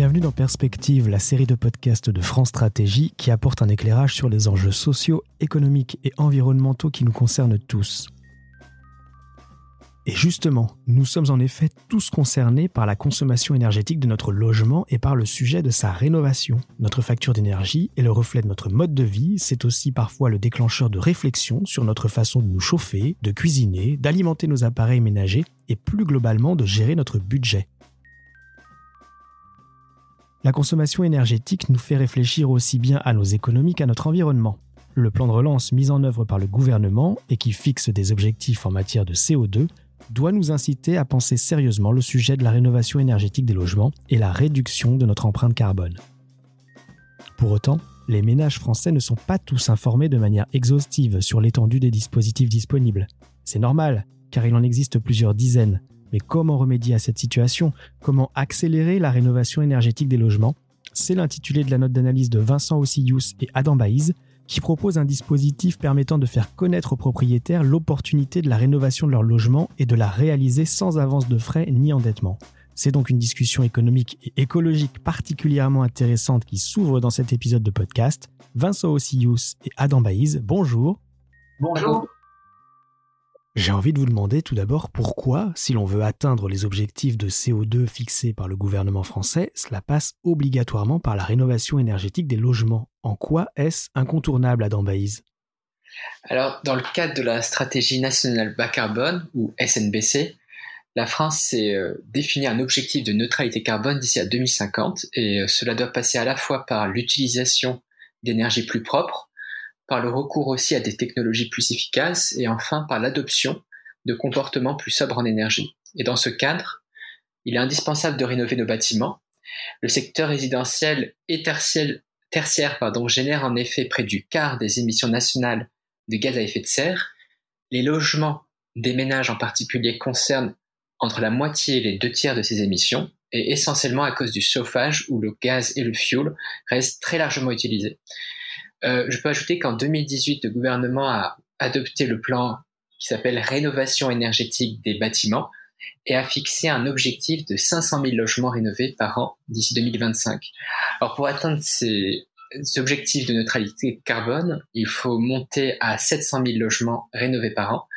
Bienvenue dans Perspective, la série de podcasts de France Stratégie qui apporte un éclairage sur les enjeux sociaux, économiques et environnementaux qui nous concernent tous. Et justement, nous sommes en effet tous concernés par la consommation énergétique de notre logement et par le sujet de sa rénovation. Notre facture d'énergie est le reflet de notre mode de vie, c'est aussi parfois le déclencheur de réflexion sur notre façon de nous chauffer, de cuisiner, d'alimenter nos appareils ménagers et plus globalement de gérer notre budget. La consommation énergétique nous fait réfléchir aussi bien à nos économies qu'à notre environnement. Le plan de relance mis en œuvre par le gouvernement et qui fixe des objectifs en matière de CO2 doit nous inciter à penser sérieusement le sujet de la rénovation énergétique des logements et la réduction de notre empreinte carbone. Pour autant, les ménages français ne sont pas tous informés de manière exhaustive sur l'étendue des dispositifs disponibles. C'est normal, car il en existe plusieurs dizaines, mais comment remédier à cette situation? Comment accélérer la rénovation énergétique des logements? C'est l'intitulé de la note d'analyse de Vincent Ossius et Adam Baïz, qui propose un dispositif permettant de faire connaître aux propriétaires l'opportunité de la rénovation de leur logement et de la réaliser sans avance de frais ni endettement. C'est donc une discussion économique et écologique particulièrement intéressante qui s'ouvre dans cet épisode de podcast. Vincent Ossius et Adam Baïz, bonjour. Bonjour. J'ai envie de vous demander tout d'abord pourquoi, si l'on veut atteindre les objectifs de CO2 fixés par le gouvernement français, cela passe obligatoirement par la rénovation énergétique des logements. En quoi est-ce incontournable, Adam Baïz? Alors, dans le cadre de la stratégie nationale bas carbone, ou SNBC, la France s'est euh, défini un objectif de neutralité carbone d'ici à 2050, et euh, cela doit passer à la fois par l'utilisation d'énergie plus propre, par le recours aussi à des technologies plus efficaces et enfin par l'adoption de comportements plus sobres en énergie. Et dans ce cadre, il est indispensable de rénover nos bâtiments. Le secteur résidentiel et tertiaire, génère en effet près du quart des émissions nationales de gaz à effet de serre. Les logements des ménages en particulier concernent entre la moitié et les deux tiers de ces émissions, et essentiellement à cause du chauffage où le gaz et le fioul restent très largement utilisés. Euh, je peux ajouter qu'en 2018, le gouvernement a adopté le plan qui s'appelle rénovation énergétique des bâtiments et a fixé un objectif de 500 000 logements rénovés par an d'ici 2025. Alors pour atteindre ces, objectifs de neutralité carbone, il faut monter à 700 000 logements rénovés par an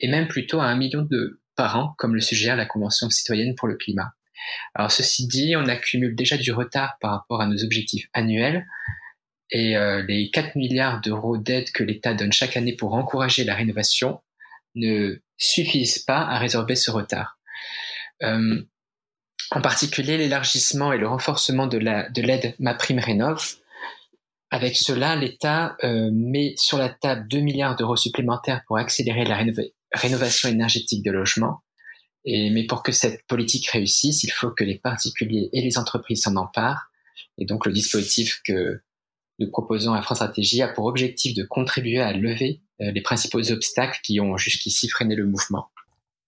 et même plutôt à un million de par an, comme le suggère la Convention citoyenne pour le climat. Alors ceci dit, on accumule déjà du retard par rapport à nos objectifs annuels, et euh, les 4 milliards d'euros d'aide que l'État donne chaque année pour encourager la rénovation ne suffisent pas à résorber ce retard. Euh, en particulier, l'élargissement et le renforcement de l'aide de Ma Prime Rénov. Avec cela, l'État euh, met sur la table 2 milliards d'euros supplémentaires pour accélérer la rénovation énergétique de logements. Et, mais pour que cette politique réussisse, il faut que les particuliers et les entreprises s'en emparent. Et donc le dispositif que nous proposons à France Stratégie a pour objectif de contribuer à lever euh, les principaux obstacles qui ont jusqu'ici freiné le mouvement.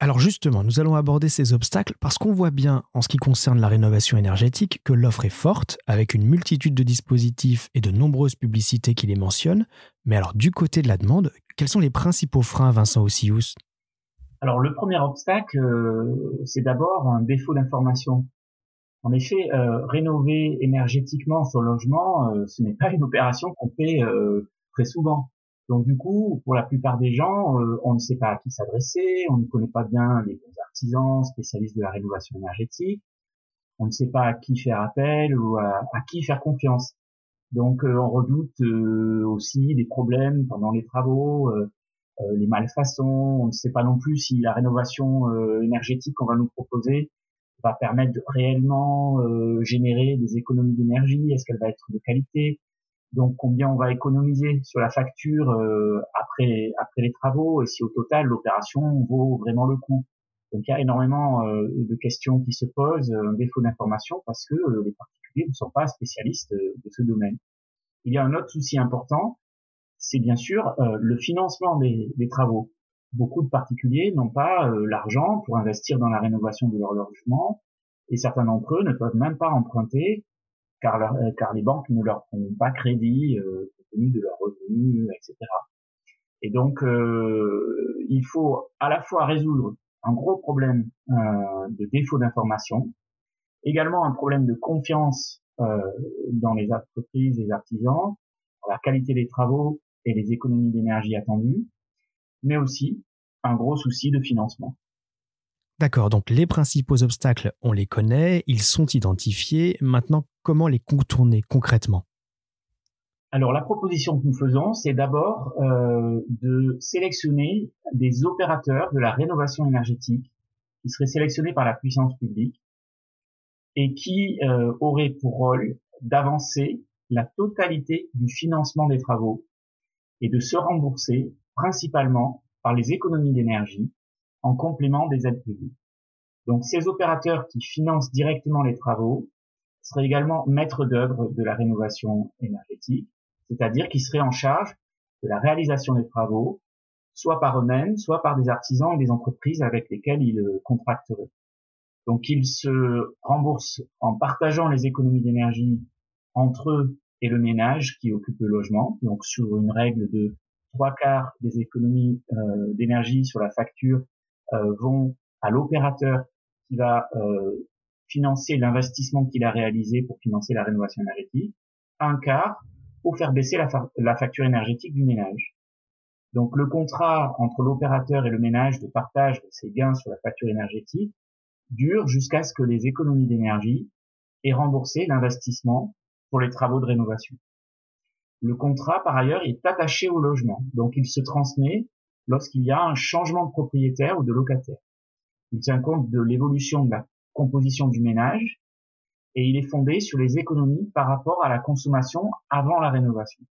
Alors justement, nous allons aborder ces obstacles parce qu'on voit bien, en ce qui concerne la rénovation énergétique, que l'offre est forte, avec une multitude de dispositifs et de nombreuses publicités qui les mentionnent. Mais alors, du côté de la demande, quels sont les principaux freins, Vincent Ossius Alors, le premier obstacle, euh, c'est d'abord un défaut d'information. En effet, euh, rénover énergétiquement son logement, euh, ce n'est pas une opération qu'on fait euh, très souvent. Donc du coup, pour la plupart des gens, on ne sait pas à qui s'adresser, on ne connaît pas bien les bons artisans spécialistes de la rénovation énergétique, on ne sait pas à qui faire appel ou à, à qui faire confiance. Donc on redoute aussi des problèmes pendant les travaux, les malfaçons, on ne sait pas non plus si la rénovation énergétique qu'on va nous proposer va permettre de réellement euh, générer des économies d'énergie Est-ce qu'elle va être de qualité? Donc combien on va économiser sur la facture euh, après après les travaux? Et si au total l'opération vaut vraiment le coup? Donc il y a énormément euh, de questions qui se posent, un défaut d'information parce que les particuliers ne sont pas spécialistes de ce domaine. Il y a un autre souci important, c'est bien sûr le financement des, des travaux beaucoup de particuliers n'ont pas euh, l'argent pour investir dans la rénovation de leur logement et certains d'entre eux ne peuvent même pas emprunter car, euh, les banques ne leur font pas crédit euh, compte tenu de leurs revenus, etc. Et donc, il faut à la fois résoudre un gros problème de défaut d'information Également un problème de confiance euh, dans les entreprises, les artisans, la qualité des travaux et les économies d'énergie attendues, mais aussi un gros souci de financement. D'accord, donc les principaux obstacles, on les connaît, ils sont identifiés. Maintenant, comment les contourner concrètement? Alors la proposition que nous faisons, c'est d'abord euh, de sélectionner des opérateurs de la rénovation énergétique qui seraient sélectionnés par la puissance publique et qui euh, auraient pour rôle d'avancer la totalité du financement des travaux et de se rembourser principalement par les économies d'énergie en complément des aides publiques. Donc ces opérateurs qui financent directement les travaux seraient également maîtres d'œuvre de la rénovation énergétique c'est-à-dire qu'ils seraient en charge de la réalisation des travaux, soit par eux-mêmes, soit par des artisans et des entreprises avec lesquels ils euh, contracteraient. Donc ils se remboursent en partageant les économies d'énergie entre eux et le ménage qui occupe le logement, donc sur une règle de trois quarts des économies euh, d'énergie sur la facture euh, vont à l'opérateur qui va financer l'investissement qu'il a réalisé pour financer la rénovation énergétique, un quart pour faire baisser la, facture énergétique du ménage. Donc le contrat entre l'opérateur et le ménage de partage de ses gains sur la facture énergétique dure jusqu'à ce que les économies d'énergie aient remboursé l'investissement pour les travaux de rénovation. Le contrat, par ailleurs, est attaché au logement, donc il se transmet lorsqu'il y a un changement de propriétaire ou de locataire. Il tient compte de l'évolution de la composition du ménage et il est fondé sur les économies par rapport à la consommation avant la rénovation.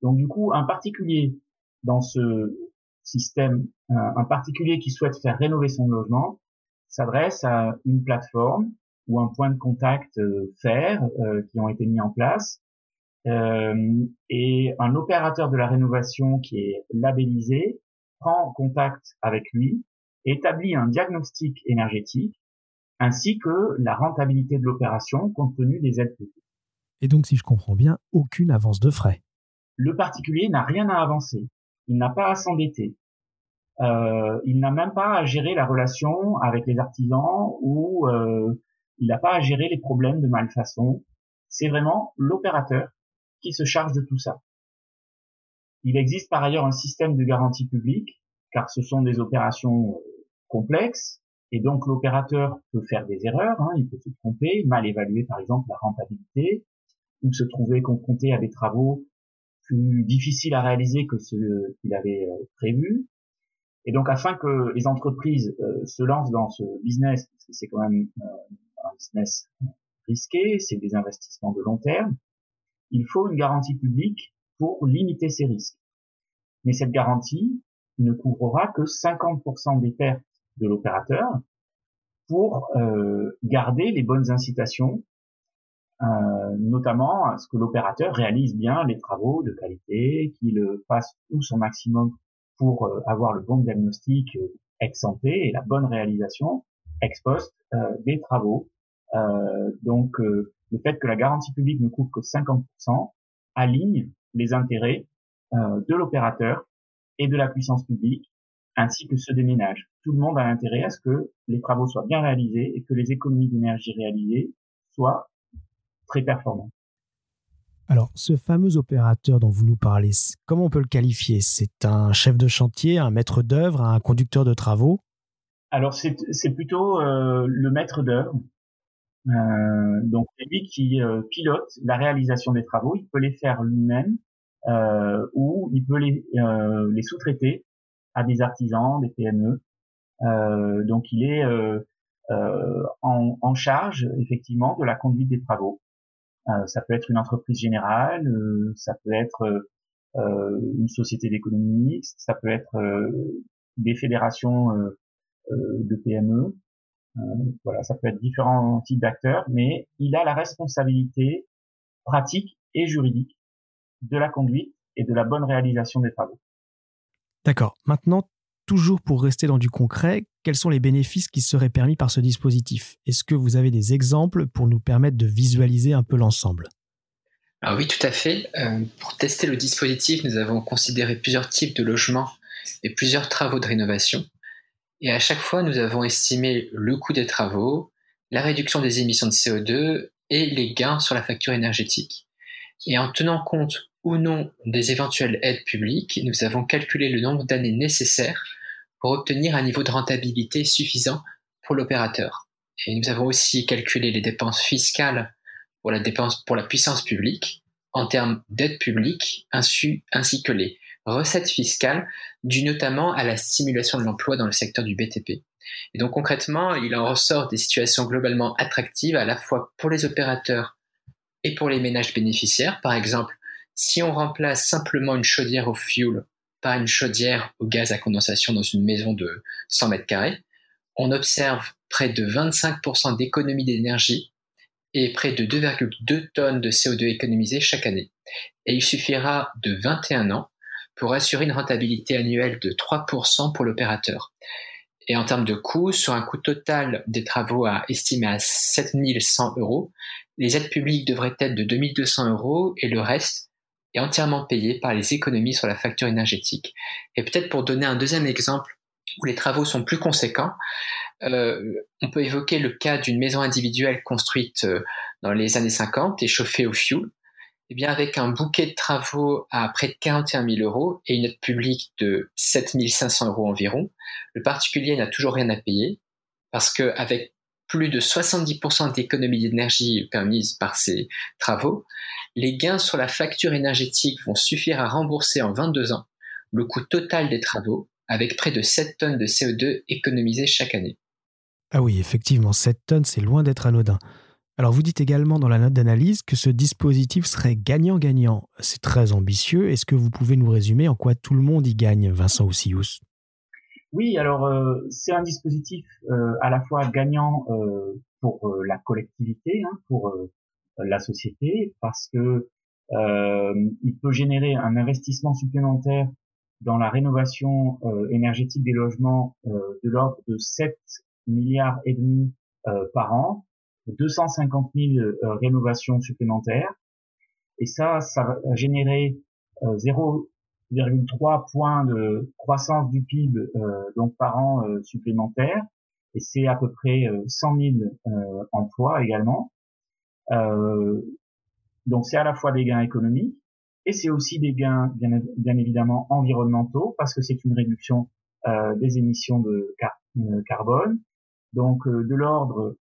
Donc du coup, un particulier dans ce système, un particulier qui souhaite faire rénover son logement, s'adresse à une plateforme ou un point de contact euh, faire euh, qui ont été mis en place et un opérateur de la rénovation qui est labellisé prend contact avec lui, établit un diagnostic énergétique ainsi que la rentabilité de l'opération compte tenu des aides publiques. Et donc, si je comprends bien, aucune avance de frais. Le particulier n'a rien à avancer. Il n'a pas à s'endetter. Euh, il n'a même pas à gérer la relation avec les artisans ou euh, il n'a pas à gérer les problèmes de malfaçon. C'est vraiment l'opérateur qui se charge de tout ça. Il existe par ailleurs un système de garantie publique, car ce sont des opérations euh, complexes, et donc l'opérateur peut faire des erreurs, hein, il peut se tromper, mal évaluer par exemple la rentabilité, ou se trouver confronté à des travaux plus difficiles à réaliser que ceux qu'il avait euh, prévus. Et donc afin que les entreprises euh, se lancent dans ce business, c'est quand même un business risqué, c'est des investissements de long terme, il faut une garantie publique pour limiter ces risques. Mais cette garantie ne couvrira que 50% des pertes de l'opérateur pour euh, garder les bonnes incitations, euh, notamment à ce que l'opérateur réalise bien les travaux de qualité, qu'il fasse tout son maximum pour euh, avoir le bon diagnostic ex santé et la bonne réalisation ex post des travaux. donc le fait que la garantie publique ne couvre que 50% aligne les intérêts de l'opérateur et de la puissance publique ainsi que ceux des ménages. Tout le monde a intérêt à ce que les travaux soient bien réalisés et que les économies d'énergie réalisées soient très performantes. Alors, ce fameux opérateur dont vous nous parlez, comment on peut le qualifier? C'est un chef de chantier, un maître d'œuvre, un conducteur de travaux? Alors, c'est plutôt euh, le maître d'œuvre. Euh, donc, c'est lui qui euh, pilote la réalisation des travaux. Il peut les faire lui-même ou il peut les, les sous-traiter à des artisans, des PME. Euh, donc il est euh, euh, en, en, charge effectivement de la conduite des travaux. ça peut être une entreprise générale, ça peut être une société d'économie mixte, ça peut être des fédérations de PME. Voilà, ça peut être différents types d'acteurs, mais il a la responsabilité pratique et juridique de la conduite et de la bonne réalisation des travaux. D'accord. Maintenant, toujours pour rester dans du concret, quels sont les bénéfices qui seraient permis par ce dispositif? Est-ce que vous avez des exemples pour nous permettre de visualiser un peu l'ensemble? Ah oui, tout à fait. Euh, pour tester le dispositif, nous avons considéré plusieurs types de logements et plusieurs travaux de rénovation. Et à chaque fois, nous avons estimé le coût des travaux, la réduction des émissions de CO2 et les gains sur la facture énergétique. Et en tenant compte ou non des éventuelles aides publiques, nous avons calculé le nombre d'années nécessaires pour obtenir un niveau de rentabilité suffisant pour l'opérateur. Et nous avons aussi calculé les dépenses fiscales pour la dépense pour la puissance publique en termes d'aide publique ainsi, ainsi que les recettes fiscales dues notamment à la stimulation de l'emploi dans le secteur du BTP. Et donc concrètement, il en ressort des situations globalement attractives à la fois pour les opérateurs et pour les ménages bénéficiaires. Par exemple, si on remplace simplement une chaudière au fuel par une chaudière au gaz à condensation dans une maison de 100 mètres carrés, on observe près de 25% d'économie d'énergie et près de 2,2 tonnes de CO2 économisées chaque année. Et il suffira de 21 ans pour assurer une rentabilité annuelle de 3% pour l'opérateur. Et en termes de coûts, sur un coût total des travaux à estimer à 7100 euros, les aides publiques devraient être de 2200 euros et le reste est entièrement payé par les économies sur la facture énergétique. Et peut-être pour donner un deuxième exemple où les travaux sont plus conséquents, euh, on peut évoquer le cas d'une maison individuelle construite euh, dans les années 50 et chauffée au fioul. Eh avec un bouquet de travaux à près de 41 000 euros et une aide publique de 7 500 euros environ, le particulier n'a toujours rien à payer parce qu'avec plus de 70% d'économie d'énergie permise par ces travaux, les gains sur la facture énergétique vont suffire à rembourser en 22 ans le coût total des travaux avec près de 7 tonnes de CO2 économisées chaque année. Ah oui, effectivement, 7 tonnes, c'est loin d'être anodin. Alors vous dites également dans la note d'analyse que ce dispositif serait gagnant-gagnant. C'est très ambitieux. Est-ce que vous pouvez nous résumer en quoi tout le monde y gagne, Vincent Oussius Oui, alors euh, c'est un dispositif euh, à la fois gagnant euh, pour la collectivité, hein, pour la société, parce que il peut générer un investissement supplémentaire dans la rénovation énergétique des logements de l'ordre de 7 milliards et demi par an 250 000 euh, rénovations supplémentaires. Et ça, ça a généré 0,3 euh, points de croissance du PIB euh, donc par an supplémentaire. Et c'est à peu près 100 000 emplois également. donc c'est à la fois des gains économiques et c'est aussi des gains bien, bien, évidemment environnementaux parce que c'est une réduction des émissions de carbone. Donc de l'ordre euh,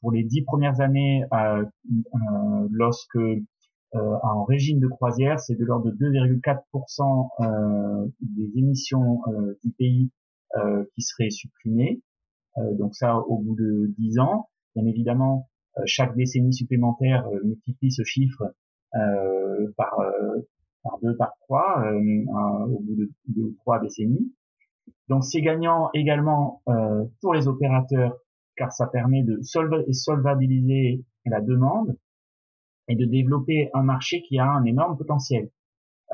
pour les dix premières années, euh, euh, lorsque en régime de croisière, c'est de l'ordre de 2,4% des émissions du pays qui seraient supprimées. donc ça, au bout de 10 ans, bien évidemment, chaque décennie supplémentaire multiplie ce chiffre par par deux, par trois, au bout de deux ou trois décennies. Donc c'est gagnant également pour les opérateurs car ça permet de solvabiliser la demande et de développer un marché qui a un énorme potentiel.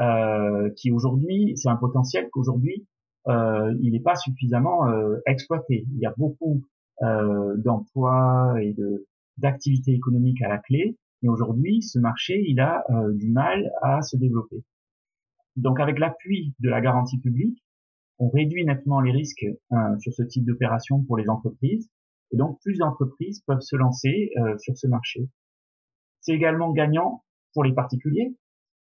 Euh, qui aujourd'hui, c'est un potentiel qu'aujourd'hui, euh, il n'est pas suffisamment euh, exploité. Il y a beaucoup euh, d'emplois et de d'activités économiques à la clé, mais aujourd'hui, ce marché, il a euh, du mal à se développer. Donc, avec l'appui de la garantie publique, on réduit nettement les risques euh, sur ce type d'opération pour les entreprises et donc, plus d'entreprises peuvent se lancer euh, sur ce marché. C'est également gagnant pour les particuliers.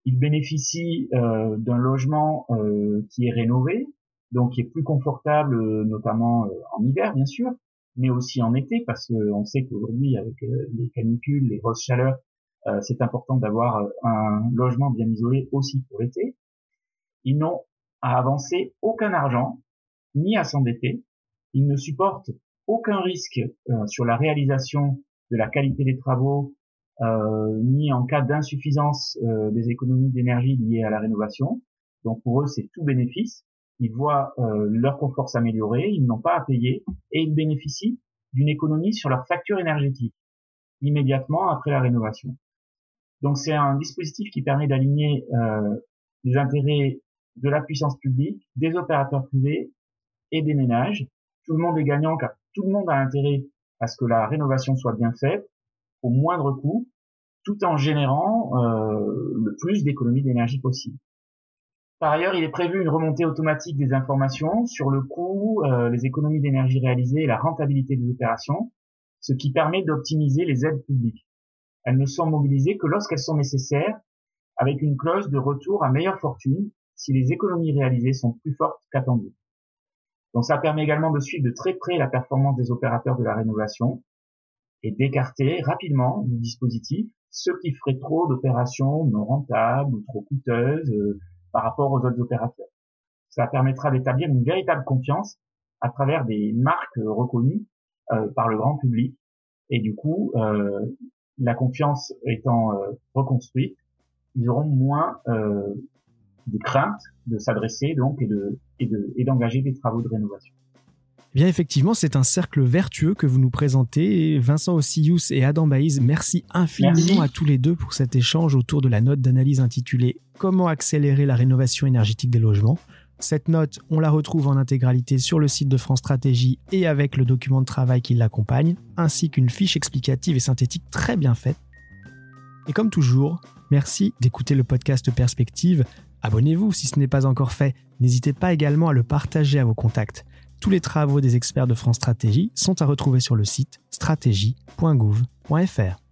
Ils bénéficient euh, d'un logement euh, qui est rénové, donc qui est plus confortable, notamment en hiver, bien sûr, mais aussi en été, parce qu'on sait qu'aujourd'hui, avec les canicules, les grosses chaleurs, c'est important d'avoir un logement bien isolé aussi pour l'été. Ils n'ont à avancer aucun argent, ni à s'endetter. Ils ne supportent aucun risque euh, sur la réalisation de la qualité des travaux, euh, ni en cas d'insuffisance euh, des économies d'énergie liées à la rénovation. Donc pour eux, c'est tout bénéfice. Ils voient leur confort s'améliorer, ils n'ont pas à payer et ils bénéficient d'une économie sur leur facture énergétique immédiatement après la rénovation. Donc c'est un dispositif qui permet d'aligner les intérêts de la puissance publique, des opérateurs privés et des ménages. Tout le monde est gagnant car tout le monde a intérêt à ce que la rénovation soit bien faite au moindre coût, tout en générant euh, le plus d'économies d'énergie possible. Par ailleurs, il est prévu une remontée automatique des informations sur le coût, euh, les économies d'énergie réalisées et la rentabilité des opérations ce qui permet d'optimiser les aides publiques. Elles ne sont mobilisées que lorsqu'elles sont nécessaires, avec une clause de retour à meilleure fortune si les économies réalisées sont plus fortes qu'attendues. Donc ça permet également de suivre de très près la performance des opérateurs de la rénovation et d'écarter rapidement du dispositif ceux qui feraient trop d'opérations non rentables ou trop coûteuses euh, par rapport aux autres opérateurs. Ça permettra d'établir une véritable confiance à travers des marques reconnues euh, par le grand public et du coup euh, la confiance étant reconstruite, ils auront moins de crainte de s'adresser donc et de et d'engager des travaux de rénovation. Eh bien effectivement, c'est un cercle vertueux que vous nous présentez. Vincent Ossius et Adam Baïs, merci infiniment à tous les deux pour cet échange autour de la note d'analyse intitulée Comment accélérer la rénovation énergétique des logements. Cette note, on la retrouve en intégralité sur le site de France Stratégie et avec le document de travail qui l'accompagne, ainsi qu'une fiche explicative et synthétique très bien faite. Et comme toujours, merci d'écouter le podcast Perspective. Abonnez-vous si ce n'est pas encore fait. N'hésitez pas également à le partager à vos contacts. Tous les travaux des experts de France Stratégie sont à retrouver sur le site stratégie.gouv.fr.